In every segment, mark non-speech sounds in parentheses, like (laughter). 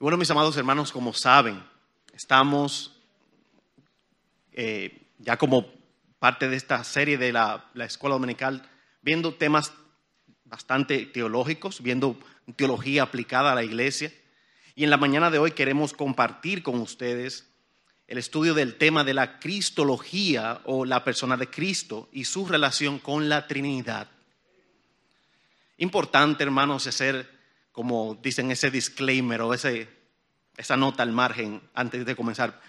Y bueno, mis amados hermanos, como saben, estamos eh, ya como parte de esta serie de la, la escuela dominical viendo temas bastante teológicos, viendo teología aplicada a la iglesia. Y en la mañana de hoy queremos compartir con ustedes el estudio del tema de la cristología o la persona de Cristo y su relación con la Trinidad. Importante, hermanos, hacer, como dicen, ese disclaimer o ese, esa nota al margen antes de comenzar.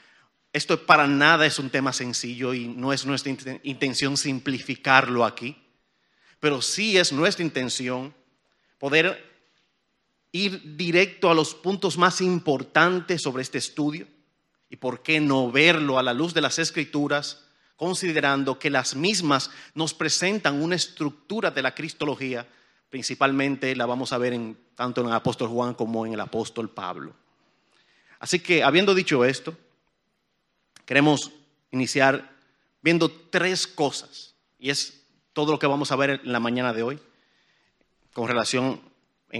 Esto para nada es un tema sencillo y no es nuestra intención simplificarlo aquí, pero sí es nuestra intención poder ir directo a los puntos más importantes sobre este estudio y por qué no verlo a la luz de las escrituras, considerando que las mismas nos presentan una estructura de la cristología Principalmente la vamos a ver en, tanto en el apóstol Juan como en el apóstol Pablo. Así que, habiendo dicho esto, queremos iniciar viendo tres cosas. Y es todo lo que vamos a ver en la mañana de hoy con relación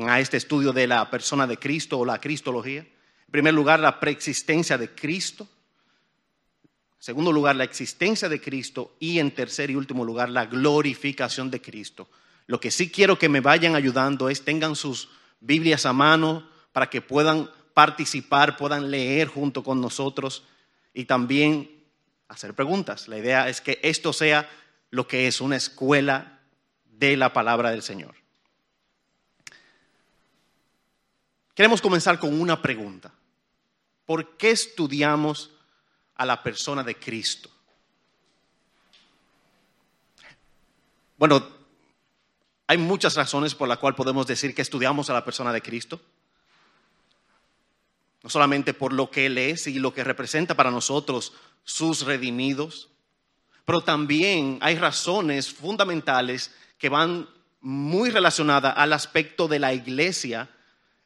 a este estudio de la persona de Cristo o la cristología. En primer lugar, la preexistencia de Cristo. En segundo lugar, la existencia de Cristo. Y en tercer y último lugar, la glorificación de Cristo. Lo que sí quiero que me vayan ayudando es tengan sus Biblias a mano para que puedan participar, puedan leer junto con nosotros y también hacer preguntas. La idea es que esto sea lo que es una escuela de la palabra del Señor. Queremos comenzar con una pregunta. ¿Por qué estudiamos a la persona de Cristo? Bueno, hay muchas razones por las cuales podemos decir que estudiamos a la persona de Cristo. No solamente por lo que Él es y lo que representa para nosotros sus redimidos, pero también hay razones fundamentales que van muy relacionadas al aspecto de la iglesia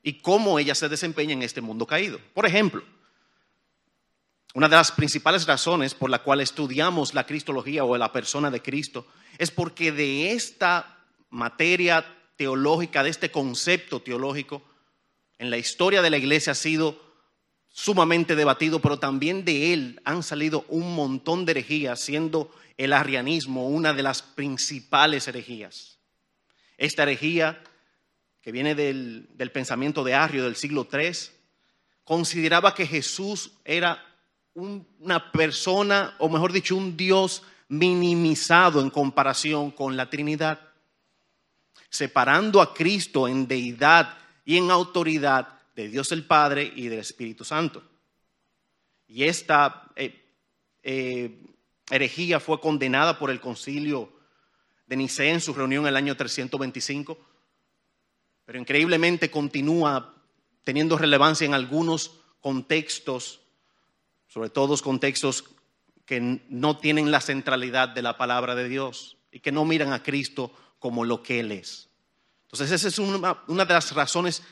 y cómo ella se desempeña en este mundo caído. Por ejemplo, una de las principales razones por la cual estudiamos la cristología o la persona de Cristo es porque de esta materia teológica, de este concepto teológico, en la historia de la iglesia ha sido sumamente debatido, pero también de él han salido un montón de herejías, siendo el arrianismo una de las principales herejías. Esta herejía, que viene del, pensamiento de Arrio del siglo III, consideraba que Jesús era una persona, o mejor dicho, un Dios minimizado en comparación con la Trinidad separando a Cristo en deidad y en autoridad de Dios el Padre y del Espíritu Santo. Y esta eh, eh, herejía fue condenada por el concilio de Nicea en su reunión en el año 325, pero increíblemente continúa teniendo relevancia en algunos contextos, sobre todo contextos que no tienen la centralidad de la palabra de Dios y que no miran a Cristo como lo que Él es. Entonces esa es una, de las razones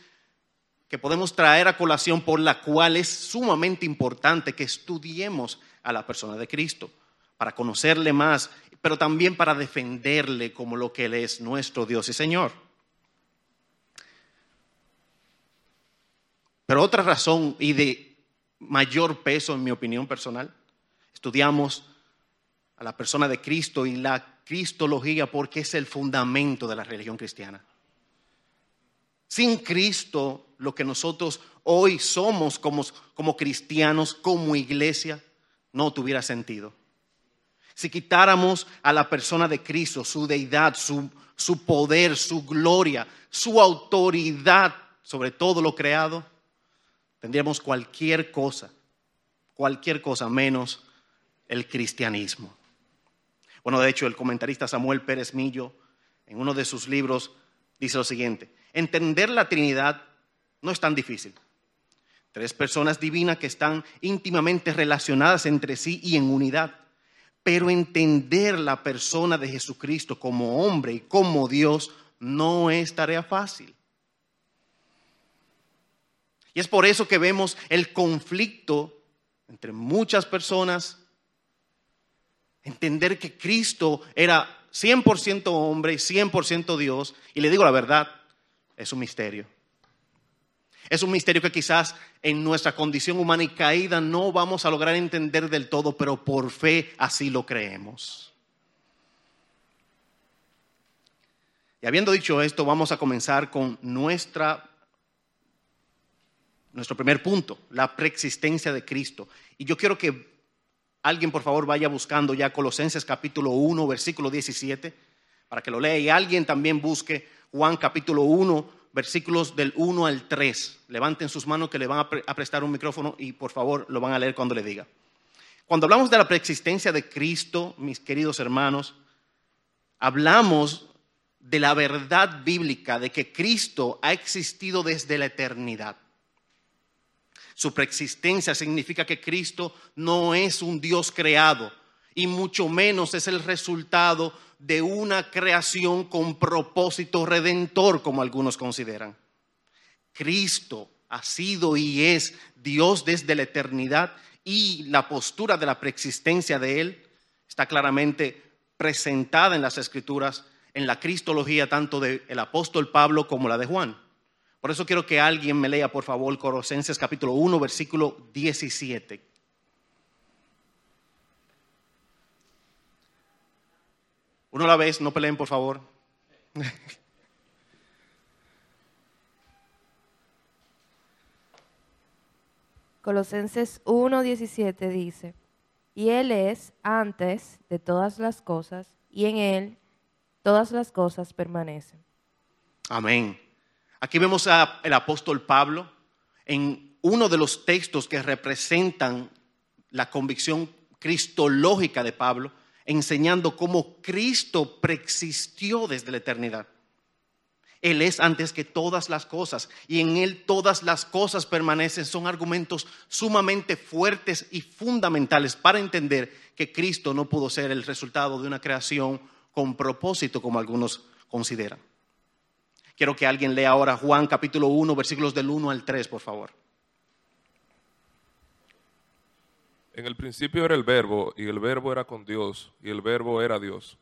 que podemos traer a colación por la cual es sumamente importante que estudiemos a la persona de Cristo, para conocerle más, pero también para defenderle como lo que Él es, nuestro Dios y Señor. Pero otra razón y de mayor peso, en mi opinión personal, estudiamos a la persona de Cristo y la cristología porque es el fundamento de la religión cristiana. Sin Cristo, lo que nosotros hoy somos como, como cristianos, como iglesia, no tuviera sentido. Si quitáramos a la persona de Cristo, su deidad, su, su poder, su gloria, su autoridad sobre todo lo creado, tendríamos cualquier cosa, cualquier cosa menos el cristianismo. Bueno, de hecho, el comentarista Samuel Pérez Millo, en uno de sus libros, dice lo siguiente, entender la Trinidad no es tan difícil. Tres personas divinas que están íntimamente relacionadas entre sí y en unidad. Pero entender la persona de Jesucristo como hombre y como Dios no es tarea fácil. Y es por eso que vemos el conflicto entre muchas personas entender que Cristo era 100% hombre y 100% Dios. Y le digo la verdad, es un misterio. Es un misterio que quizás en nuestra condición humana y caída no vamos a lograr entender del todo, pero por fe así lo creemos. Y habiendo dicho esto, vamos a comenzar con nuestra, nuestro primer punto, la preexistencia de Cristo. Y yo quiero que alguien por favor vaya buscando ya Colosenses capítulo 1, versículo 17, para que lo lea. Y alguien también busque Juan capítulo 1, versículos del 1 al 3. Levanten sus manos que le van a, prestar un micrófono y por favor lo van a leer cuando le diga. Cuando hablamos de la preexistencia de Cristo, mis queridos hermanos, hablamos de la verdad bíblica de que Cristo ha existido desde la eternidad. Su preexistencia significa que Cristo no es un Dios creado y mucho menos es el resultado de una creación con propósito redentor, como algunos consideran. Cristo ha sido y es Dios desde la eternidad y la postura de la preexistencia de Él está claramente presentada en las Escrituras, en la cristología tanto del apóstol Pablo como la de Juan. Por eso quiero que alguien me lea, por favor, Colosenses capítulo 1, versículo 17. Uno a la vez, no peleen, por favor. Colosenses 1:17 dice, y Él es antes de todas las cosas, y en Él todas las cosas permanecen. Amén. Aquí vemos al apóstol Pablo en uno de los textos que representan la convicción cristológica de Pablo enseñando cómo Cristo preexistió desde la eternidad. Él es antes que todas las cosas y en Él todas las cosas permanecen. Son argumentos sumamente fuertes y fundamentales para entender que Cristo no pudo ser el resultado de una creación con propósito como algunos consideran. Quiero que alguien lea ahora Juan capítulo 1, versículos del 1 al 3, por favor. En el principio era el verbo, y el verbo era con Dios, y el verbo era Dios.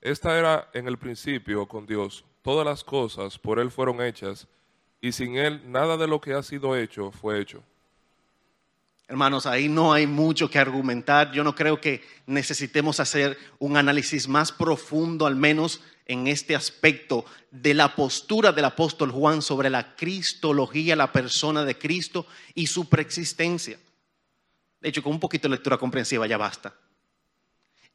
Esta era en el principio con Dios. Todas las cosas por Él fueron hechas, y sin Él nada de lo que ha sido hecho fue hecho. Hermanos, ahí no hay mucho que argumentar. Yo no creo que necesitemos hacer un análisis más profundo, al menos en este aspecto de la postura del apóstol Juan sobre la cristología, la persona de Cristo y su preexistencia. De hecho, con un poquito de lectura comprensiva ya basta.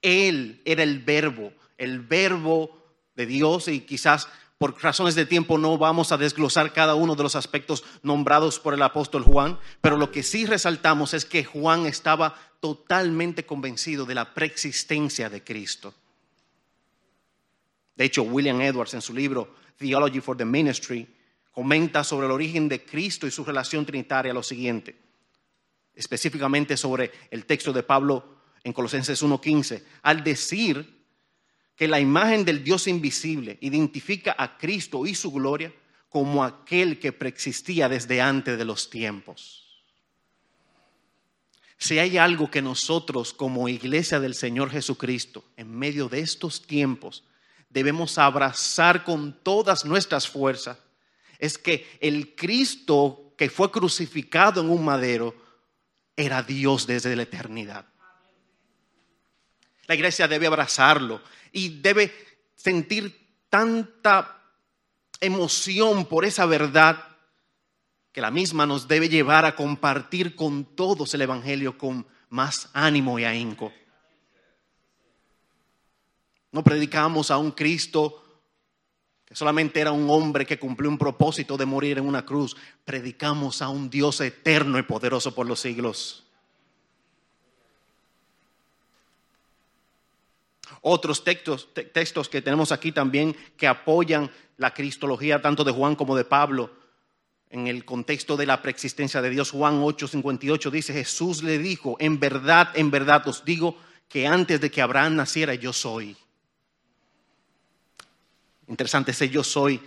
Él era el verbo, el verbo de Dios y quizás por razones de tiempo no vamos a desglosar cada uno de los aspectos nombrados por el apóstol Juan, pero lo que sí resaltamos es que Juan estaba totalmente convencido de la preexistencia de Cristo. De hecho, William Edwards en su libro Theology for the Ministry comenta sobre el origen de Cristo y su relación trinitaria lo siguiente específicamente sobre el texto de Pablo en Colosenses 1.15, al decir que la imagen del Dios invisible identifica a Cristo y su gloria como aquel que preexistía desde antes de los tiempos. Si hay algo que nosotros como iglesia del Señor Jesucristo, en medio de estos tiempos, debemos abrazar con todas nuestras fuerzas, es que el Cristo que fue crucificado en un madero era Dios desde la eternidad. La iglesia debe abrazarlo y debe sentir tanta emoción por esa verdad que la misma nos debe llevar a compartir con todos el Evangelio con más ánimo y ahínco. No predicamos a un Cristo solamente era un hombre que cumplió un propósito de morir en una cruz. Predicamos a un Dios eterno y poderoso por los siglos. Otros textos, textos que tenemos aquí también que apoyan la cristología tanto de Juan como de Pablo en el contexto de la preexistencia de Dios. Juan 8:58 dice, Jesús le dijo, en verdad, en verdad os digo que antes de que Abraham naciera yo soy. Interesante, ese yo soy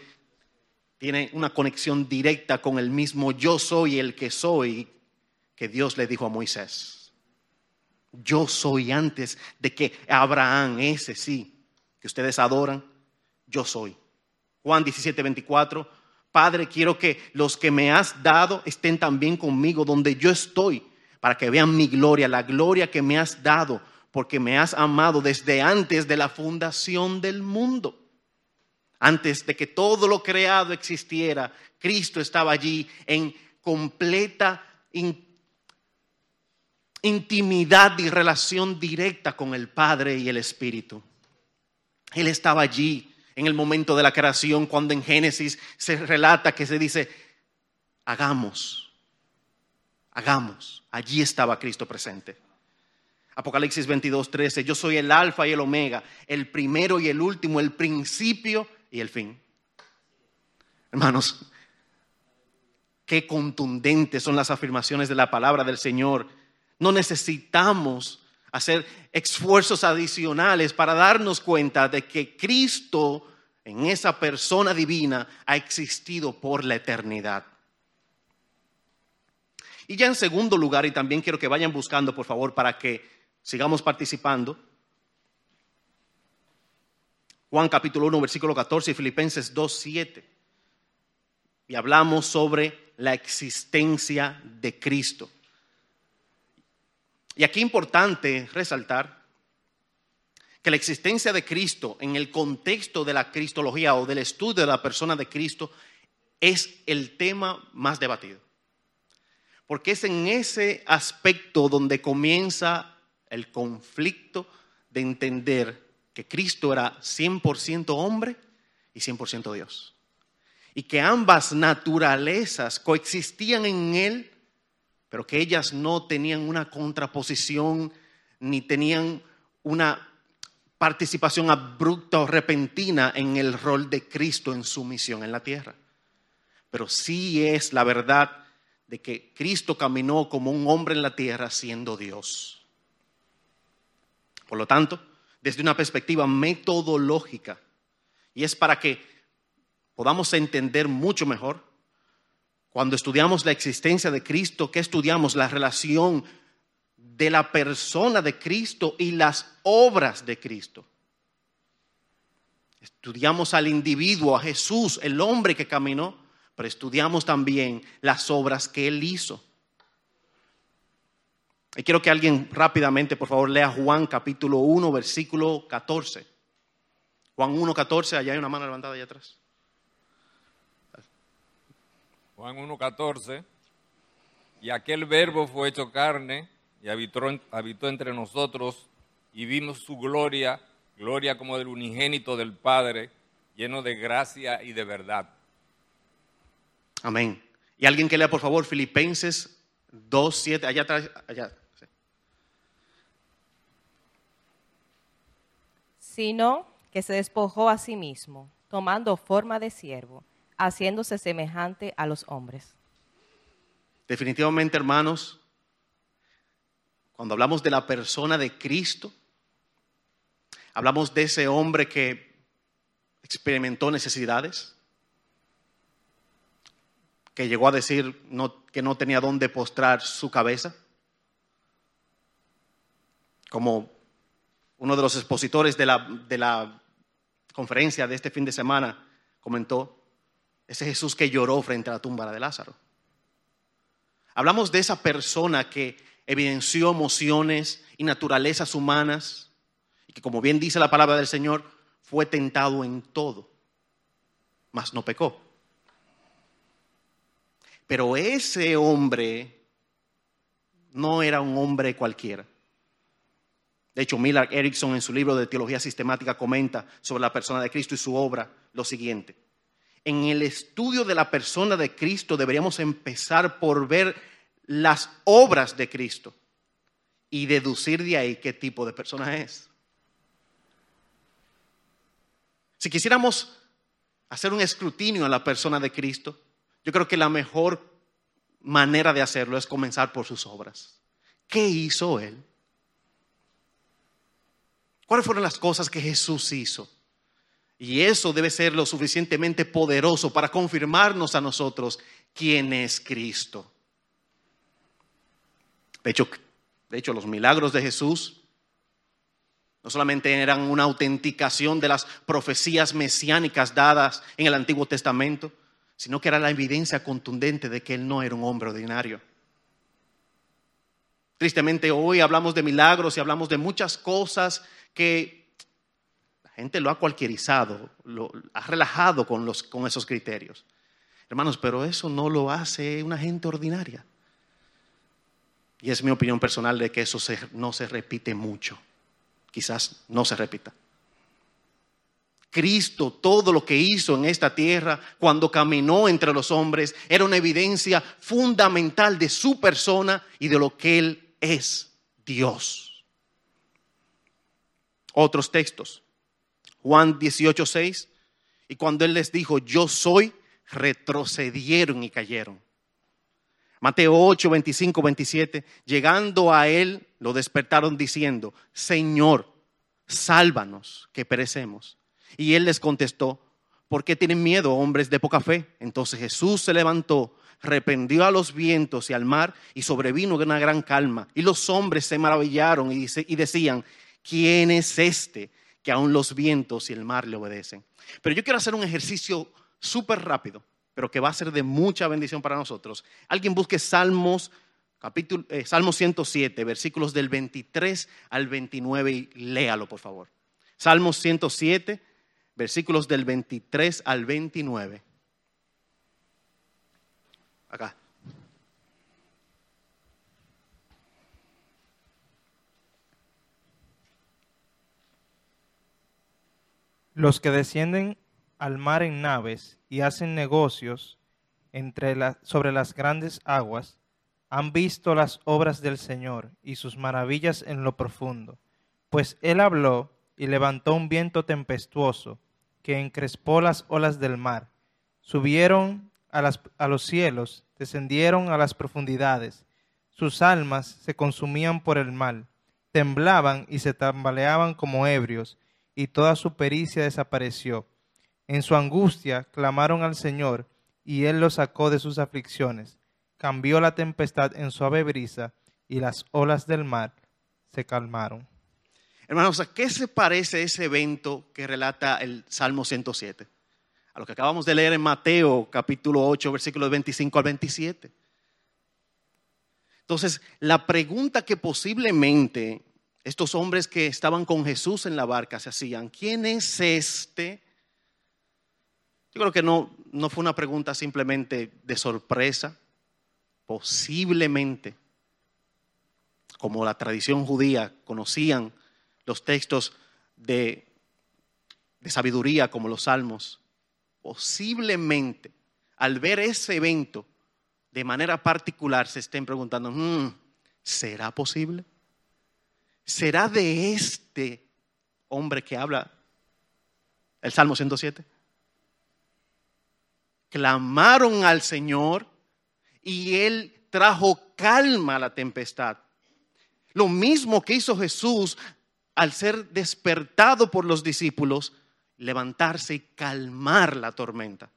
tiene una conexión directa con el mismo yo soy el que soy que Dios le dijo a Moisés. Yo soy antes de que Abraham, ese sí, que ustedes adoran, yo soy. Juan 17, 24, Padre, quiero que los que me has dado estén también conmigo donde yo estoy, para que vean mi gloria, la gloria que me has dado, porque me has amado desde antes de la fundación del mundo. Antes de que todo lo creado existiera, Cristo estaba allí en completa intimidad y relación directa con el Padre y el Espíritu. Él estaba allí en el momento de la creación, cuando en Génesis se relata que se dice, hagamos, hagamos. Allí estaba Cristo presente. Apocalipsis 22, 13, yo soy el alfa y el omega, el primero y el último, el principio y el fin. Hermanos, qué contundentes son las afirmaciones de la palabra del Señor. No necesitamos hacer esfuerzos adicionales para darnos cuenta de que Cristo en esa persona divina ha existido por la eternidad. Y ya en segundo lugar, y también quiero que vayan buscando, por favor, para que sigamos participando, Juan capítulo 1, versículo 14 y Filipenses 2, 7. Y hablamos sobre la existencia de Cristo. Y aquí importante resaltar que la existencia de Cristo en el contexto de la cristología o del estudio de la persona de Cristo es el tema más debatido. Porque es en ese aspecto donde comienza el conflicto de entender que Cristo era 100% hombre y 100% Dios. Y que ambas naturalezas coexistían en Él pero que ellas no tenían una contraposición ni tenían una participación abrupta o repentina en el rol de Cristo en su misión en la tierra. Pero sí es la verdad de que Cristo caminó como un hombre en la tierra siendo Dios. Por lo tanto, desde una perspectiva metodológica, y es para que podamos entender mucho mejor cuando estudiamos la existencia de Cristo, ¿qué estudiamos? La relación de la persona de Cristo y las obras de Cristo. Estudiamos al individuo, a Jesús, el hombre que caminó, pero estudiamos también las obras que él hizo. Y quiero que alguien rápidamente, por favor, lea Juan capítulo 1, versículo 14. Juan 1, 14, allá hay una mano levantada allá atrás. Juan 1.14, y aquel verbo fue hecho carne y habitó, habitó entre nosotros y vimos su gloria, gloria como del unigénito del Padre, lleno de gracia y de verdad. Amén. Y alguien que lea, por favor, Filipenses 2.7, allá atrás, allá. Sino que se despojó a sí mismo, tomando forma de siervo haciéndose semejante a los hombres. Definitivamente, hermanos, cuando hablamos de la persona de Cristo, hablamos de ese hombre que experimentó necesidades, que llegó a decir que no tenía dónde postrar su cabeza, como uno de los expositores de la, de la conferencia de este fin de semana comentó, ese Jesús que lloró frente a la tumba de Lázaro. Hablamos de esa persona que evidenció emociones y naturalezas humanas y que, como bien dice la palabra del Señor, fue tentado en todo, mas no pecó. Pero ese hombre no era un hombre cualquiera. De hecho, Millard Erickson en su libro de Teología Sistemática comenta sobre la persona de Cristo y su obra lo siguiente en el estudio de la persona de Cristo deberíamos empezar por ver las obras de Cristo y deducir de ahí qué tipo de persona es. Si quisiéramos hacer un escrutinio a la persona de Cristo, yo creo que la mejor manera de hacerlo es comenzar por sus obras. ¿Qué hizo Él? ¿Cuáles fueron las cosas que Jesús hizo? Y eso debe ser lo suficientemente poderoso para confirmarnos a nosotros quién es Cristo. De hecho, de hecho, los milagros de Jesús no solamente eran una autenticación de las profecías mesiánicas dadas en el Antiguo Testamento, sino que era la evidencia contundente de que él no era un hombre ordinario. Tristemente hoy hablamos de milagros y hablamos de muchas cosas que la gente lo ha cualquierizado, lo ha relajado con, los, con esos criterios. Hermanos, pero eso no lo hace una gente ordinaria. Y es mi opinión personal de que eso no se repite mucho. Quizás no se repita. Cristo, todo lo que hizo en esta tierra cuando caminó entre los hombres, era una evidencia fundamental de su persona y de lo que Él es, Dios. Otros textos. Juan 18, 6. Y cuando Él les dijo, yo soy, retrocedieron y cayeron. Mateo 8, 25, 27, llegando a él, lo despertaron diciendo, Señor, sálvanos, que perecemos. Y él les contestó, ¿por qué tienen miedo, hombres de poca fe? Entonces Jesús se levantó, reprendió a los vientos y al mar, y sobrevino una gran calma. Y los hombres se maravillaron y, y decían, ¿quién es este que aún los vientos y el mar le obedecen? Pero yo quiero hacer un ejercicio súper rápido pero que va a ser de mucha bendición para nosotros. Alguien busque Salmos, capítulo, eh, Salmo 107, versículos del 23 al 29 y léalo, por favor. Salmos 107, versículos del 23 al 29. Acá. Los que descienden al mar en naves y hacen negocios entre sobre las grandes aguas, han visto las obras del Señor y sus maravillas en lo profundo. Pues Él habló y levantó un viento tempestuoso que encrespó las olas del mar. Subieron a, las, a los cielos, descendieron a las profundidades. Sus almas se consumían por el mal, temblaban y se tambaleaban como ebrios, y toda su pericia desapareció en su angustia clamaron al Señor, y Él los sacó de sus aflicciones. Cambió la tempestad en suave brisa, y las olas del mar se calmaron. Hermanos, ¿a qué se parece ese evento que relata el Salmo 107? A lo que acabamos de leer en Mateo capítulo 8, versículos 25 al 27. Entonces, la pregunta que posiblemente estos hombres que estaban con Jesús en la barca se hacían, ¿quién es este yo creo que no, no fue una pregunta simplemente de sorpresa, posiblemente, como la tradición judía conocían los textos de, de sabiduría como los salmos, posiblemente al ver ese evento de manera particular se estén preguntando, mm, ¿será posible? ¿Será de este hombre que habla el Salmo 107? clamaron al Señor y Él trajo calma a la tempestad. Lo mismo que hizo Jesús al ser despertado por los discípulos, levantarse y calmar la tormenta.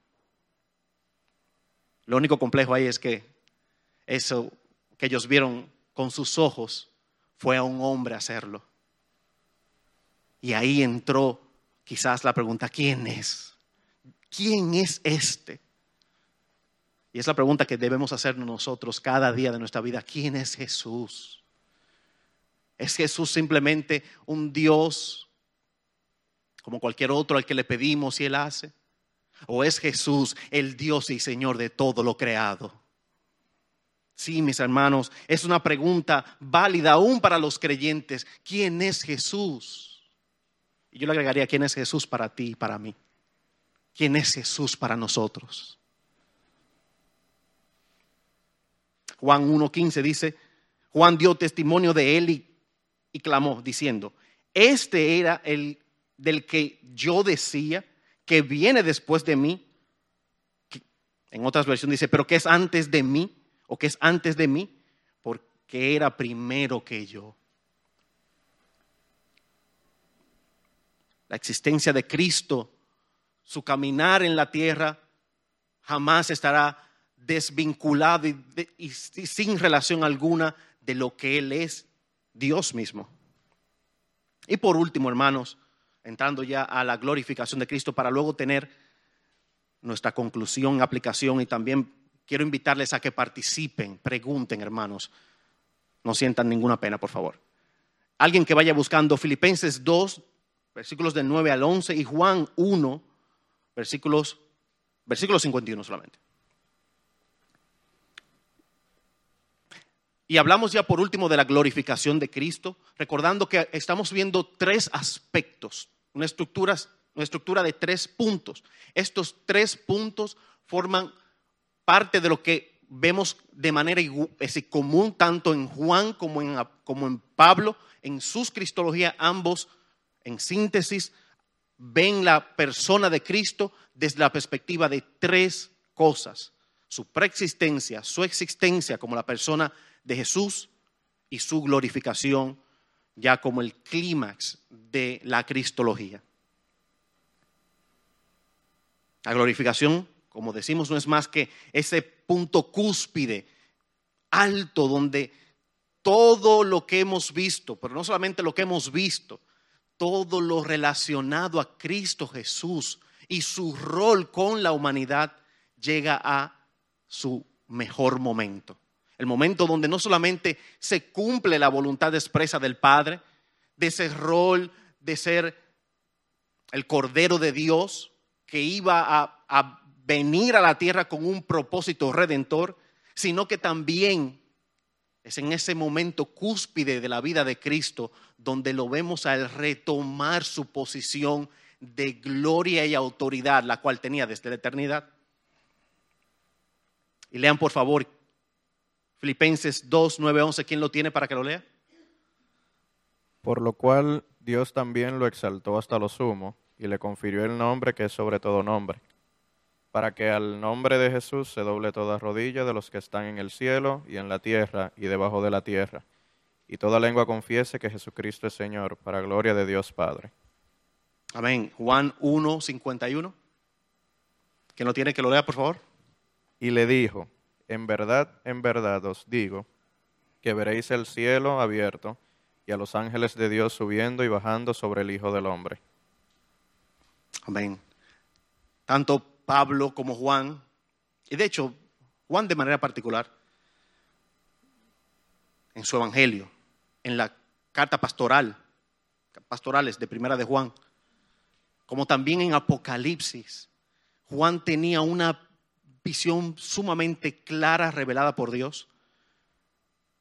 Lo único complejo ahí es que eso que ellos vieron con sus ojos fue a un hombre hacerlo. Y ahí entró quizás la pregunta, ¿quién es? ¿quién es este? Y es la pregunta que debemos hacernos nosotros cada día de nuestra vida. ¿Quién es Jesús? ¿Es Jesús simplemente un Dios como cualquier otro al que le pedimos y Él hace? ¿O es Jesús el Dios y Señor de todo lo creado? Sí, mis hermanos, es una pregunta válida aún para los creyentes. ¿Quién es Jesús? Y yo le agregaría, ¿quién es Jesús para ti y para mí? quién es Jesús para nosotros. Juan 1.15 dice, Juan dio testimonio de él y, y, clamó diciendo, este era el del que yo decía que viene después de mí. En otras versiones dice, pero que es antes de mí o que es antes de mí, porque era primero que yo. La existencia de Cristo su caminar en la tierra jamás estará desvinculado y, sin relación alguna de lo que Él es, Dios mismo. Y por último, hermanos, entrando ya a la glorificación de Cristo para luego tener nuestra conclusión, aplicación y también quiero invitarles a que participen, pregunten, hermanos. No sientan ninguna pena, por favor. Alguien que vaya buscando Filipenses 2, versículos del 9 al 11 y Juan 1, versículos, versículos 51 solamente. Y hablamos ya por último de la glorificación de Cristo, recordando que estamos viendo tres aspectos, una estructura, una estructura de tres puntos. Estos tres puntos forman parte de lo que vemos de manera común tanto en Juan como en, como en Pablo, en sus cristologías, ambos en síntesis ven la persona de Cristo desde la perspectiva de tres cosas. Su preexistencia, su existencia como la persona de Jesús y su glorificación ya como el clímax de la cristología. La glorificación, como decimos, no es más que ese punto cúspide, alto, donde todo lo que hemos visto, pero no solamente lo que hemos visto, todo lo relacionado a Cristo Jesús y su rol con la humanidad llega a su mejor momento. El momento donde no solamente se cumple la voluntad expresa del Padre, de ese rol de ser el Cordero de Dios que iba a, venir a la tierra con un propósito redentor, sino que también es en ese momento cúspide de la vida de Cristo donde lo vemos al retomar su posición de gloria y autoridad, la cual tenía desde la eternidad. Y lean por favor Filipenses 2, 9, 11, ¿quién lo tiene para que lo lea? Por lo cual Dios también lo exaltó hasta lo sumo y le confirió el nombre que es sobre todo nombre, para que al nombre de Jesús se doble toda rodilla de los que están en el cielo y en la tierra y debajo de la tierra, y toda lengua confiese que Jesucristo es Señor, para gloria de Dios Padre. Amén. Juan 1, 51. ¿Quién lo tiene que lo lea, por favor? Y le dijo, en verdad, en verdad os digo, que veréis el cielo abierto y a los ángeles de Dios subiendo y bajando sobre el Hijo del Hombre. Amén. Tanto Pablo como Juan, y de hecho Juan de manera particular, en su Evangelio, en la carta pastoral, pastorales de Primera de Juan, como también en Apocalipsis, Juan tenía una visión sumamente clara, revelada por Dios,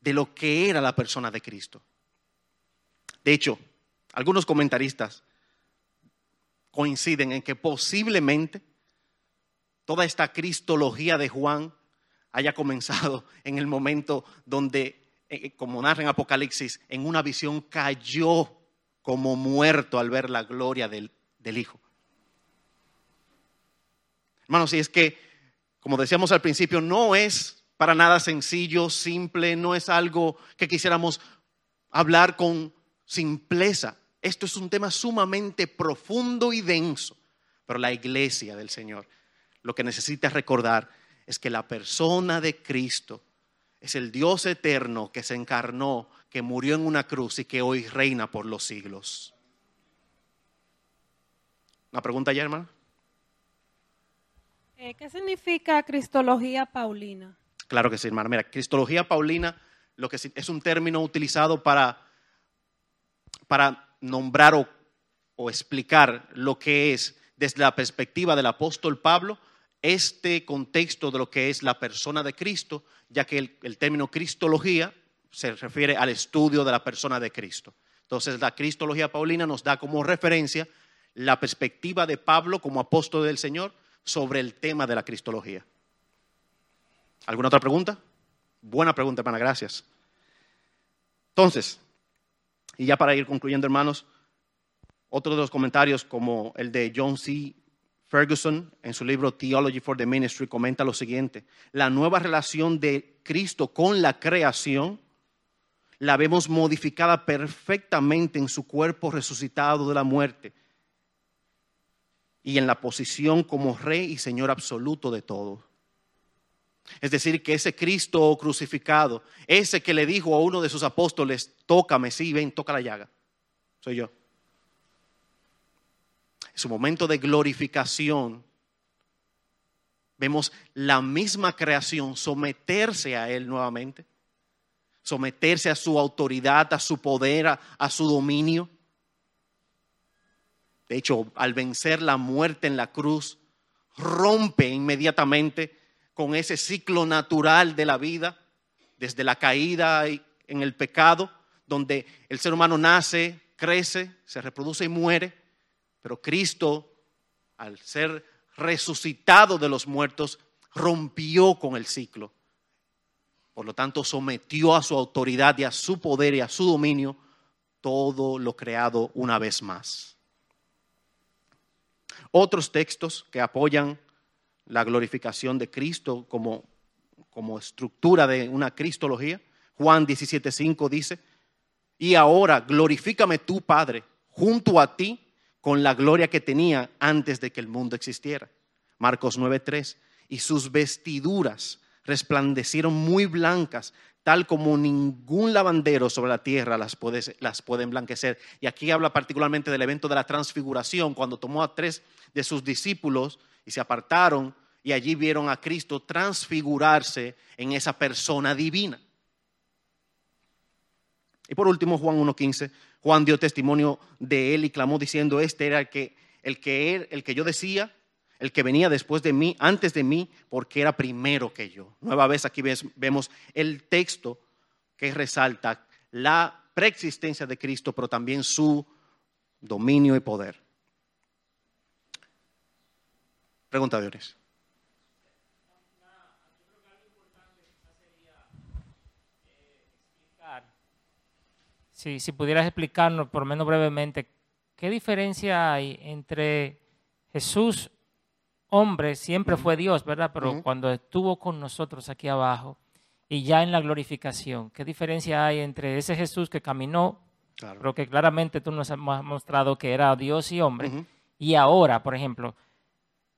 de lo que era la persona de Cristo. De hecho, algunos comentaristas coinciden en que posiblemente toda esta cristología de Juan haya comenzado (laughs) en el momento donde, eh, eh, como narra en Apocalipsis, en una visión cayó como muerto al ver la gloria del, del Hijo. Hermanos, si es que como decíamos al principio, no es para nada sencillo, simple, no es algo que quisiéramos hablar con simpleza. Esto es un tema sumamente profundo y denso, pero la iglesia del Señor lo que necesita recordar es que la persona de Cristo es el Dios eterno que se encarnó, que murió en una cruz y que hoy reina por los siglos. ¿Una pregunta ya, hermano? Eh, ¿Qué significa Cristología Paulina? Claro que sí, hermana. Mira, Cristología Paulina lo que es un término utilizado para, para nombrar o, o explicar lo que es desde la perspectiva del apóstol Pablo este contexto de lo que es la persona de Cristo, ya que el, término Cristología se refiere al estudio de la persona de Cristo. Entonces, la Cristología Paulina nos da como referencia la perspectiva de Pablo como apóstol del Señor sobre el tema de la cristología. ¿Alguna otra pregunta? Buena pregunta, hermana, gracias. Entonces, y ya para ir concluyendo, hermanos, otro de los comentarios como el de John C. Ferguson en su libro Theology for the Ministry comenta lo siguiente, la nueva relación de Cristo con la creación la vemos modificada perfectamente en su cuerpo resucitado de la muerte y en la posición como rey y señor absoluto de todo. Es decir, que ese Cristo crucificado, ese que le dijo a uno de sus apóstoles, tócame, sí, ven, toca la llaga, soy yo. Su momento de glorificación, Vemos la misma creación someterse a Él nuevamente, someterse a su autoridad, a su poder, a, a su dominio. De hecho, al vencer la muerte en la cruz, rompe inmediatamente con ese ciclo natural de la vida, desde la caída en el pecado, donde el ser humano nace, crece, se reproduce y muere, pero Cristo, al ser resucitado de los muertos, rompió con el ciclo. Por lo tanto, sometió a su autoridad y a su poder y a su dominio todo lo creado una vez más. Otros textos que apoyan la glorificación de Cristo como, como estructura de una cristología. Juan 17:5 dice, y ahora glorifícame tú, Padre, junto a ti con la gloria que tenía antes de que el mundo existiera. Marcos 9:3, y sus vestiduras resplandecieron muy blancas, tal como ningún lavandero sobre la tierra las puede, las puede emblanquecer. Y aquí habla particularmente del evento de la transfiguración, cuando tomó a tres de sus discípulos y se apartaron y allí vieron a Cristo transfigurarse en esa persona divina. Y por último, Juan 1.15, Juan dio testimonio de él y clamó diciendo, este era el que, el que, er- el que yo decía, el que venía después de mí, antes de mí, porque era primero que yo. Nueva vez aquí vemos el texto que resalta la preexistencia de Cristo, pero también su dominio y poder. Pregunta, Dionis. Si, si pudieras explicarnos, por lo menos brevemente, ¿qué diferencia hay entre Jesús, hombre, siempre fue Dios, ¿verdad? Pero cuando estuvo con nosotros aquí abajo y ya en la glorificación, ¿qué diferencia hay entre ese Jesús que caminó, Claro. pero que claramente tú nos has mo- mostrado que era Dios y hombre, y ahora, por ejemplo,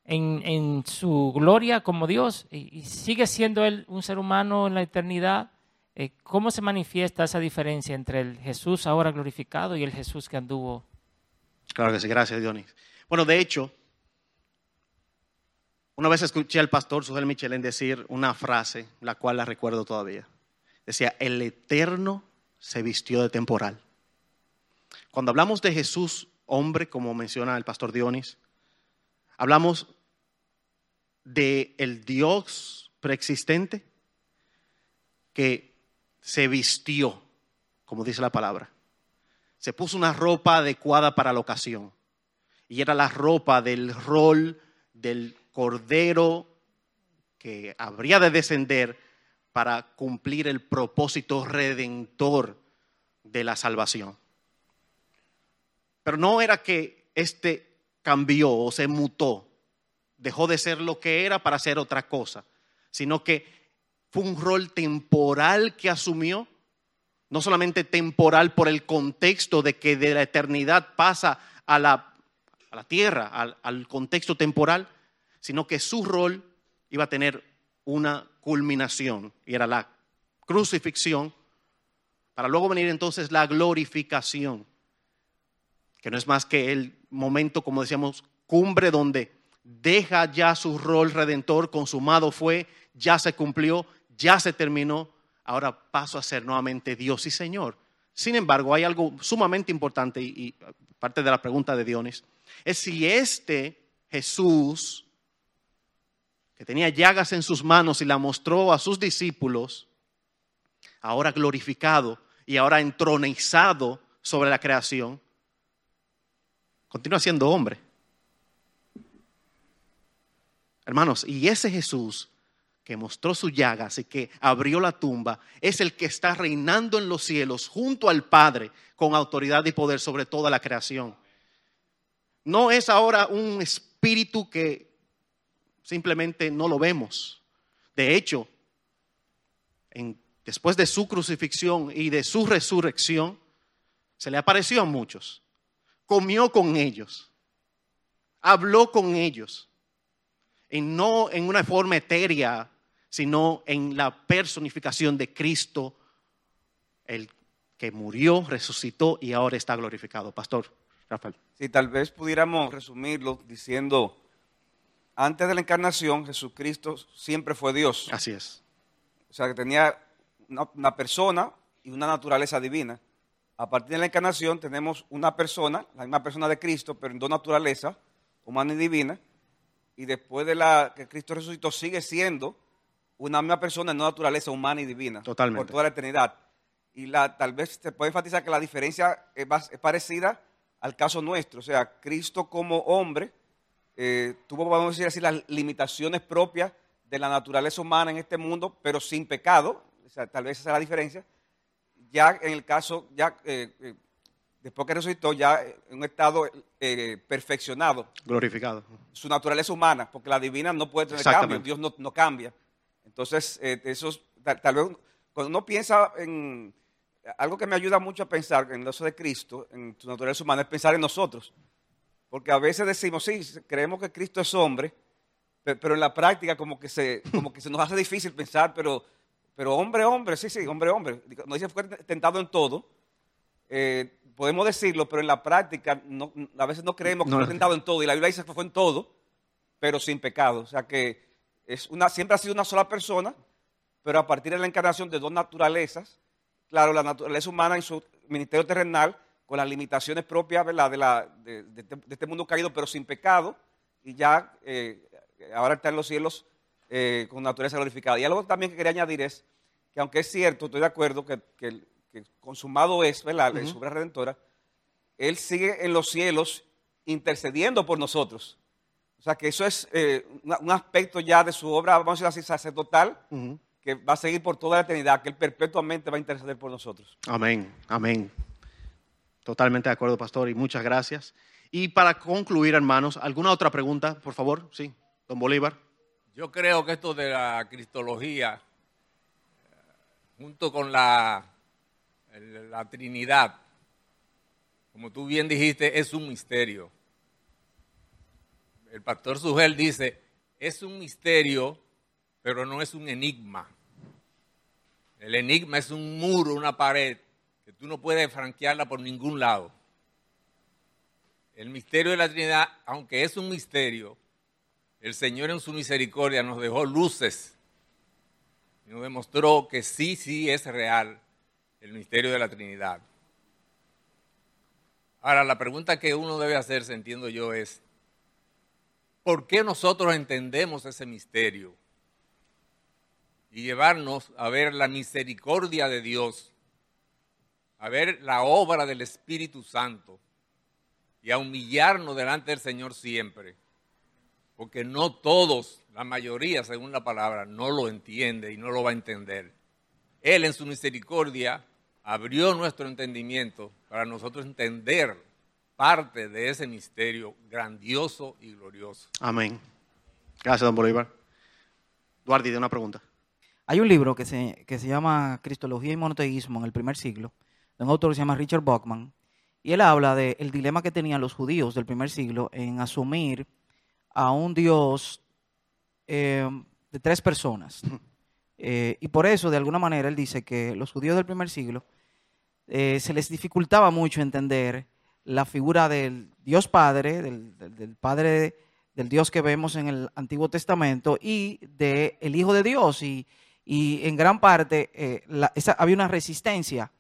en, en su gloria como Dios, y, y sigue siendo Él un ser humano en la eternidad, eh, ¿cómo se manifiesta esa diferencia entre el Jesús ahora glorificado y el Jesús que anduvo? Claro que sí, gracias, Dionis. Bueno, de hecho, una vez escuché al pastor Sujel Michelén decir una frase, la cual la recuerdo todavía. Decía, el eterno se vistió de temporal. Cuando hablamos de Jesús, hombre, como menciona el pastor Dionis, hablamos de el Dios preexistente que se vistió, como dice la palabra se puso una ropa adecuada para la ocasión. Y era la ropa del rol del cordero que habría de descender para cumplir el propósito redentor de la salvación. Pero no era que este cambió o se mutó, dejó de ser lo que era para ser otra cosa, sino que fue un rol temporal que asumió no solamente temporal por el contexto de que de la eternidad pasa a la, a la tierra, al, al contexto temporal, sino que su rol iba a tener una culminación y era la crucifixión, para luego venir entonces la glorificación, que no es más que el momento, como decíamos, cumbre donde deja ya su rol redentor, consumado fue, ya se cumplió, ya se terminó, ahora paso a ser nuevamente Dios y Señor. Sin embargo, hay algo sumamente importante y, parte de la pregunta de Dionis, es si este Jesús, que tenía llagas en sus manos y la mostró a sus discípulos, ahora glorificado y ahora entronizado sobre la creación, continúa siendo hombre. Hermanos, y ese Jesús que mostró sus llagas y que abrió la tumba, es el que está reinando en los cielos junto al Padre con autoridad y poder sobre toda la creación. No es ahora un espíritu que simplemente no lo vemos. De hecho, en- después de su crucifixión y de su resurrección, se le apareció a muchos, comió con ellos, habló con ellos y no en una forma etérea, sino en la personificación de Cristo, el que murió, resucitó y ahora está glorificado. Pastor Rafael. Si tal vez pudiéramos resumirlo diciendo antes de la encarnación, Jesucristo siempre fue Dios. Así es. O sea, que tenía una, una persona y una naturaleza divina. A partir de la encarnación tenemos una persona, la misma persona de Cristo, pero en dos naturalezas, humana y divina. Y después de la que Cristo resucitó, sigue siendo una misma persona en una naturaleza humana y divina. Totalmente. Por toda la eternidad. Y la, tal vez se puede enfatizar que la diferencia es, más- es parecida al caso nuestro. O sea, Cristo como hombre eh, tuvo, vamos a decir así, las limitaciones propias de la naturaleza humana en este mundo, pero sin pecado. O sea, tal vez esa es la diferencia. Ya en el caso, ya eh, eh, después que resucitó, ya en un estado eh, perfeccionado Glorificado. su naturaleza humana, porque la divina no puede tener cambio, Dios no, no cambia. Entonces, eh, eso es- tal, tal vez cuando uno piensa en algo que me ayuda mucho a pensar en el de Cristo, en su naturaleza humana, es pensar en nosotros. Porque a veces decimos, sí, creemos que Cristo es hombre, pe- pero en la práctica como que se, como que se nos hace difícil pensar, pero, pero hombre, hombre, sí, sí, hombre, hombre. No dice fue tentado en todo. Eh, podemos decirlo, pero en la práctica no- a veces no creemos que No. fue tentado en todo. Y la Biblia dice que fue en todo, pero sin pecado. O sea que es una, siempre ha sido una sola persona, pero a partir de la encarnación de dos naturalezas, claro, la naturaleza humana en su ministerio terrenal, con las limitaciones propias ¿verdad? De, la, de, de este- de este mundo caído, pero sin pecado, y ya eh, ahora está en los cielos eh, con naturaleza glorificada. Y algo también que quería añadir es que aunque es cierto, estoy de acuerdo que, que- que consumado es ¿verdad? la su obra redentora, Él sigue en los cielos intercediendo por nosotros. O sea que eso es eh, un aspecto ya de su obra, vamos a decir así, sacerdotal, Ujú. que va a seguir por toda la eternidad, que Él perpetuamente va a interceder por nosotros. Amén, amén. Totalmente de acuerdo, pastor, y muchas gracias. Y para concluir, hermanos, ¿alguna otra pregunta, por favor? Sí, don Bolívar. Yo creo que esto de la cristología, eh, junto con la, la Trinidad, como tú bien dijiste, es un misterio. El pastor Sugel dice, es un misterio, pero no es un enigma. El enigma es un muro, una pared, que tú no puedes franquearla por ningún lado. El misterio de la Trinidad, aunque es un misterio, el Señor en su misericordia nos dejó luces y nos demostró que sí, sí es real el misterio de la Trinidad. Ahora, la pregunta que uno debe hacerse, entiendo yo, es, ¿por qué nosotros entendemos ese misterio? Y llevarnos a ver la misericordia de Dios, a ver la obra del Espíritu Santo y a humillarnos delante del Señor siempre porque no todos, la mayoría, según la palabra, no lo entiende y no lo va a entender. Él en su misericordia abrió nuestro entendimiento para nosotros entender parte de ese misterio grandioso y glorioso. Amén. Gracias, don Bolívar. Duardi, de una pregunta. Hay un libro que se, que se llama Cristología y Monoteísmo en el primer siglo, de un autor que se llama Richard Bachman, y él habla del dilema que tenían los judíos del primer siglo en asumir a un Dios eh, de tres personas. Eh, y por eso, de alguna manera, él dice que los judíos del primer siglo eh, se les dificultaba mucho entender la figura del Dios Padre, del, del- Padre, del Dios que vemos en el Antiguo Testamento y del Hijo de Dios. Y, y en gran parte eh, la- esa- había una resistencia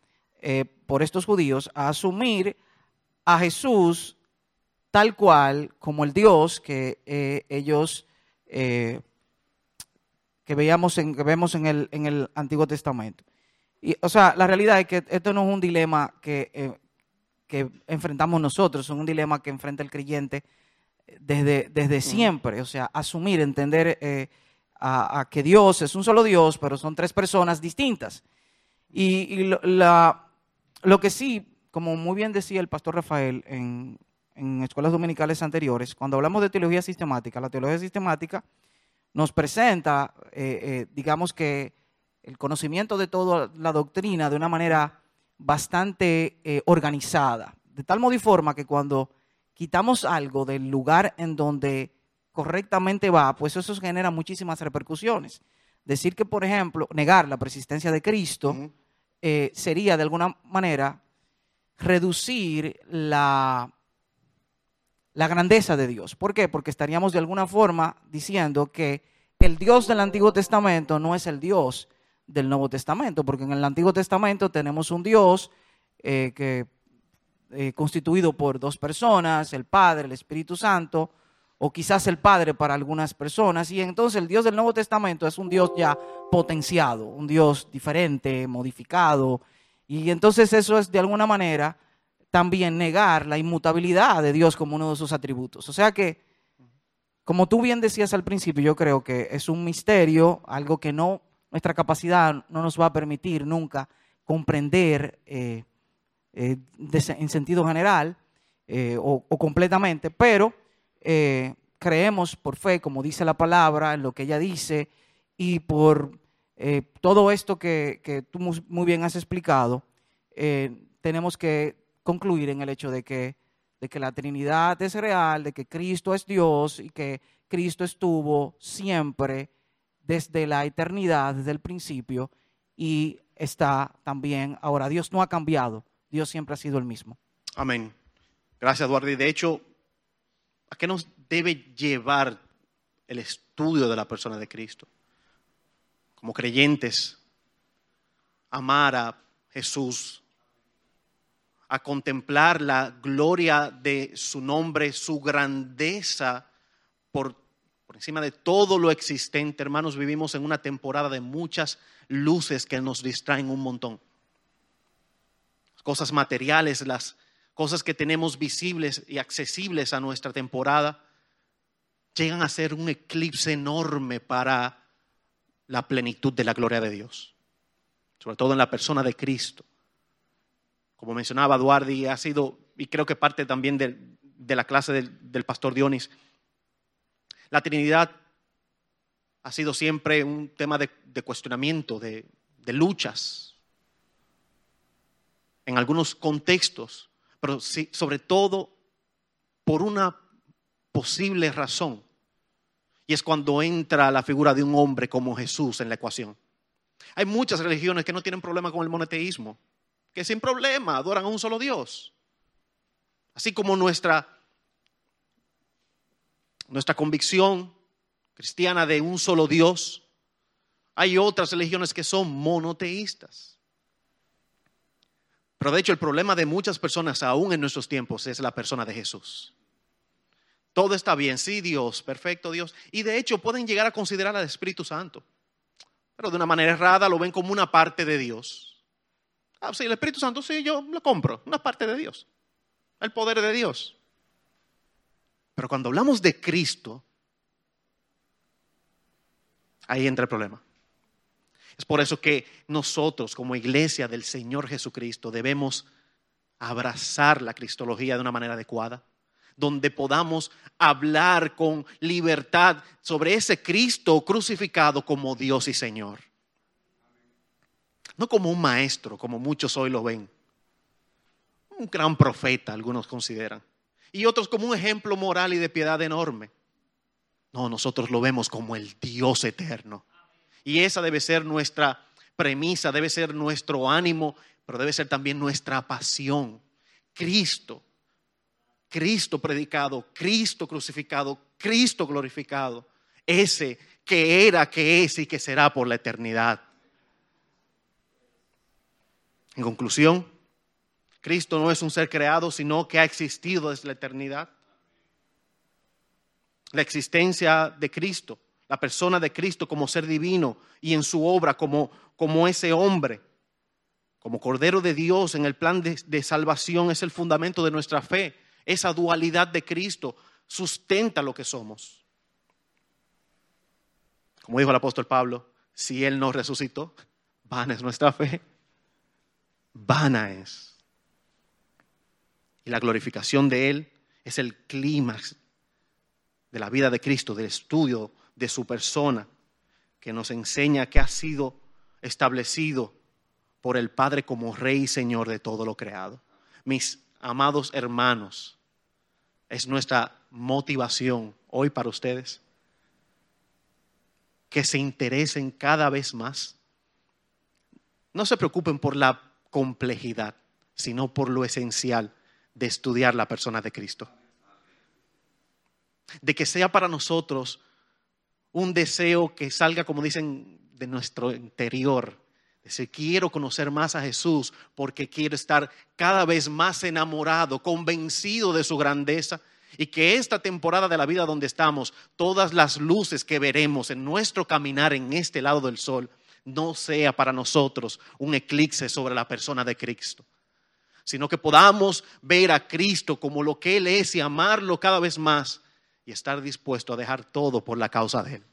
eh, por estos judíos a asumir a Jesús tal cual como el Dios que ellos que veíamos en, que vemos en el, en el Antiguo Testamento. Y, o sea, la realidad es que esto no es un dilema que, eh, que enfrentamos nosotros, es un dilema que enfrenta el creyente desde, desde siempre. O sea, asumir, entender eh, a, a que Dios es un solo Dios, pero son tres personas distintas. Y, y lo, la- lo que sí, como muy bien decía el pastor Rafael en, en escuelas dominicales anteriores, cuando hablamos de teología sistemática, la teología sistemática nos presenta, eh, eh, digamos que, el conocimiento de toda la doctrina de una manera bastante eh, organizada, de tal modo y forma que cuando quitamos algo del lugar en donde correctamente va, pues eso genera muchísimas repercusiones. Decir que, por ejemplo, negar la persistencia de Cristo eh, sería de alguna manera reducir la, la grandeza de Dios. ¿Por qué? Porque estaríamos de alguna forma diciendo que el Dios del Antiguo Testamento no es el Dios del Nuevo Testamento, porque en el Antiguo Testamento tenemos un Dios eh, que eh, constituido por dos personas, el Padre, el Espíritu Santo, o quizás el Padre para algunas personas, y entonces el Dios del Nuevo Testamento es un Dios ya potenciado, un Dios diferente, modificado, y entonces eso es de alguna manera también negar la inmutabilidad de Dios como uno de sus atributos. O sea que, como tú bien decías al principio, yo creo que es un misterio, algo que no, nuestra capacidad no nos va a permitir nunca comprender eh, eh, en sentido general eh, o, completamente, pero creemos por fe, como dice la palabra, en lo que ella dice, y por todo esto que, tú muy bien has explicado, tenemos que concluir en el hecho de que, de que la Trinidad es real, de que Cristo es Dios y que Cristo estuvo siempre desde la eternidad, desde el principio, y está también ahora. Dios no ha cambiado, Dios siempre ha sido el mismo. Amén. Gracias, Eduardo. Y de hecho, ¿a qué nos debe llevar el estudio de la persona de Cristo? Como creyentes, amar a Jesús, a contemplar la gloria de su nombre, su grandeza por, por encima de todo lo existente. Hermanos, vivimos en una temporada de muchas luces que nos distraen un montón cosas materiales, las cosas que tenemos visibles y accesibles a nuestra temporada, llegan a ser un eclipse enorme para la plenitud de la gloria de Dios, sobre todo en la persona de Cristo. Como mencionaba Duardi, ha sido, y creo que parte también de, la clase del pastor Dionis, la Trinidad ha sido siempre un tema de, cuestionamiento, de, luchas, en algunos contextos, pero sobre todo por una posible razón. Y es cuando entra la figura de un hombre como Jesús en la ecuación. Hay muchas religiones que no tienen problema con el monoteísmo, que sin problema adoran a un solo Dios. Así como nuestra, nuestra convicción cristiana de un solo Dios, hay otras religiones que son monoteístas. Pero de hecho el problema de muchas personas aún en nuestros tiempos es la persona de Jesús. Todo está bien, sí Dios, perfecto Dios. Y de hecho pueden llegar a considerar al Espíritu Santo. Pero de una manera errada lo ven como una parte de Dios. Ah, sí, el Espíritu Santo sí, yo lo compro, una parte de Dios. El poder de Dios. Pero cuando hablamos de Cristo, ahí entra el problema. Es por eso que nosotros como iglesia del Señor Jesucristo debemos abrazar la cristología de una manera adecuada, donde podamos hablar con libertad sobre ese Cristo crucificado como Dios y Señor. No como un maestro, como muchos hoy lo ven. Un gran profeta, algunos consideran. Y otros como un ejemplo moral y de piedad enorme. No, nosotros lo vemos como el Dios eterno. Y esa debe ser nuestra premisa, debe ser nuestro ánimo, pero debe ser también nuestra pasión. Cristo, Cristo predicado, Cristo crucificado, Cristo glorificado, ese que era, que es y que será por la eternidad. En conclusión, Cristo no es un ser creado, sino que ha existido desde la eternidad. La existencia de Cristo la persona de Cristo como ser divino y en su obra como, como ese hombre, como Cordero de Dios en el plan de, de, salvación es el fundamento de nuestra fe. Esa dualidad de Cristo sustenta lo que somos. Como dijo el apóstol Pablo, si Él no resucitó, vana es nuestra fe. Vana es. La glorificación de Él es el clímax de la vida de Cristo, del estudio de su persona, que nos enseña que ha sido establecido por el Padre como Rey y Señor de todo lo creado. Mis amados hermanos, es nuestra motivación hoy para ustedes que se interesen cada vez más. No se preocupen por la complejidad, sino por lo esencial de estudiar la persona de Cristo. de que sea para nosotros un deseo que salga, como dicen, de nuestro interior. Decir, quiero conocer más a Jesús porque quiero estar cada vez más enamorado, convencido de su grandeza y que esta temporada de la vida donde estamos, todas las luces que veremos en nuestro caminar en este lado del sol, no sea para nosotros un eclipse sobre la persona de Cristo, sino que podamos ver a Cristo como lo que Él es y amarlo cada vez más y estar dispuesto a dejar todo por la causa de Él.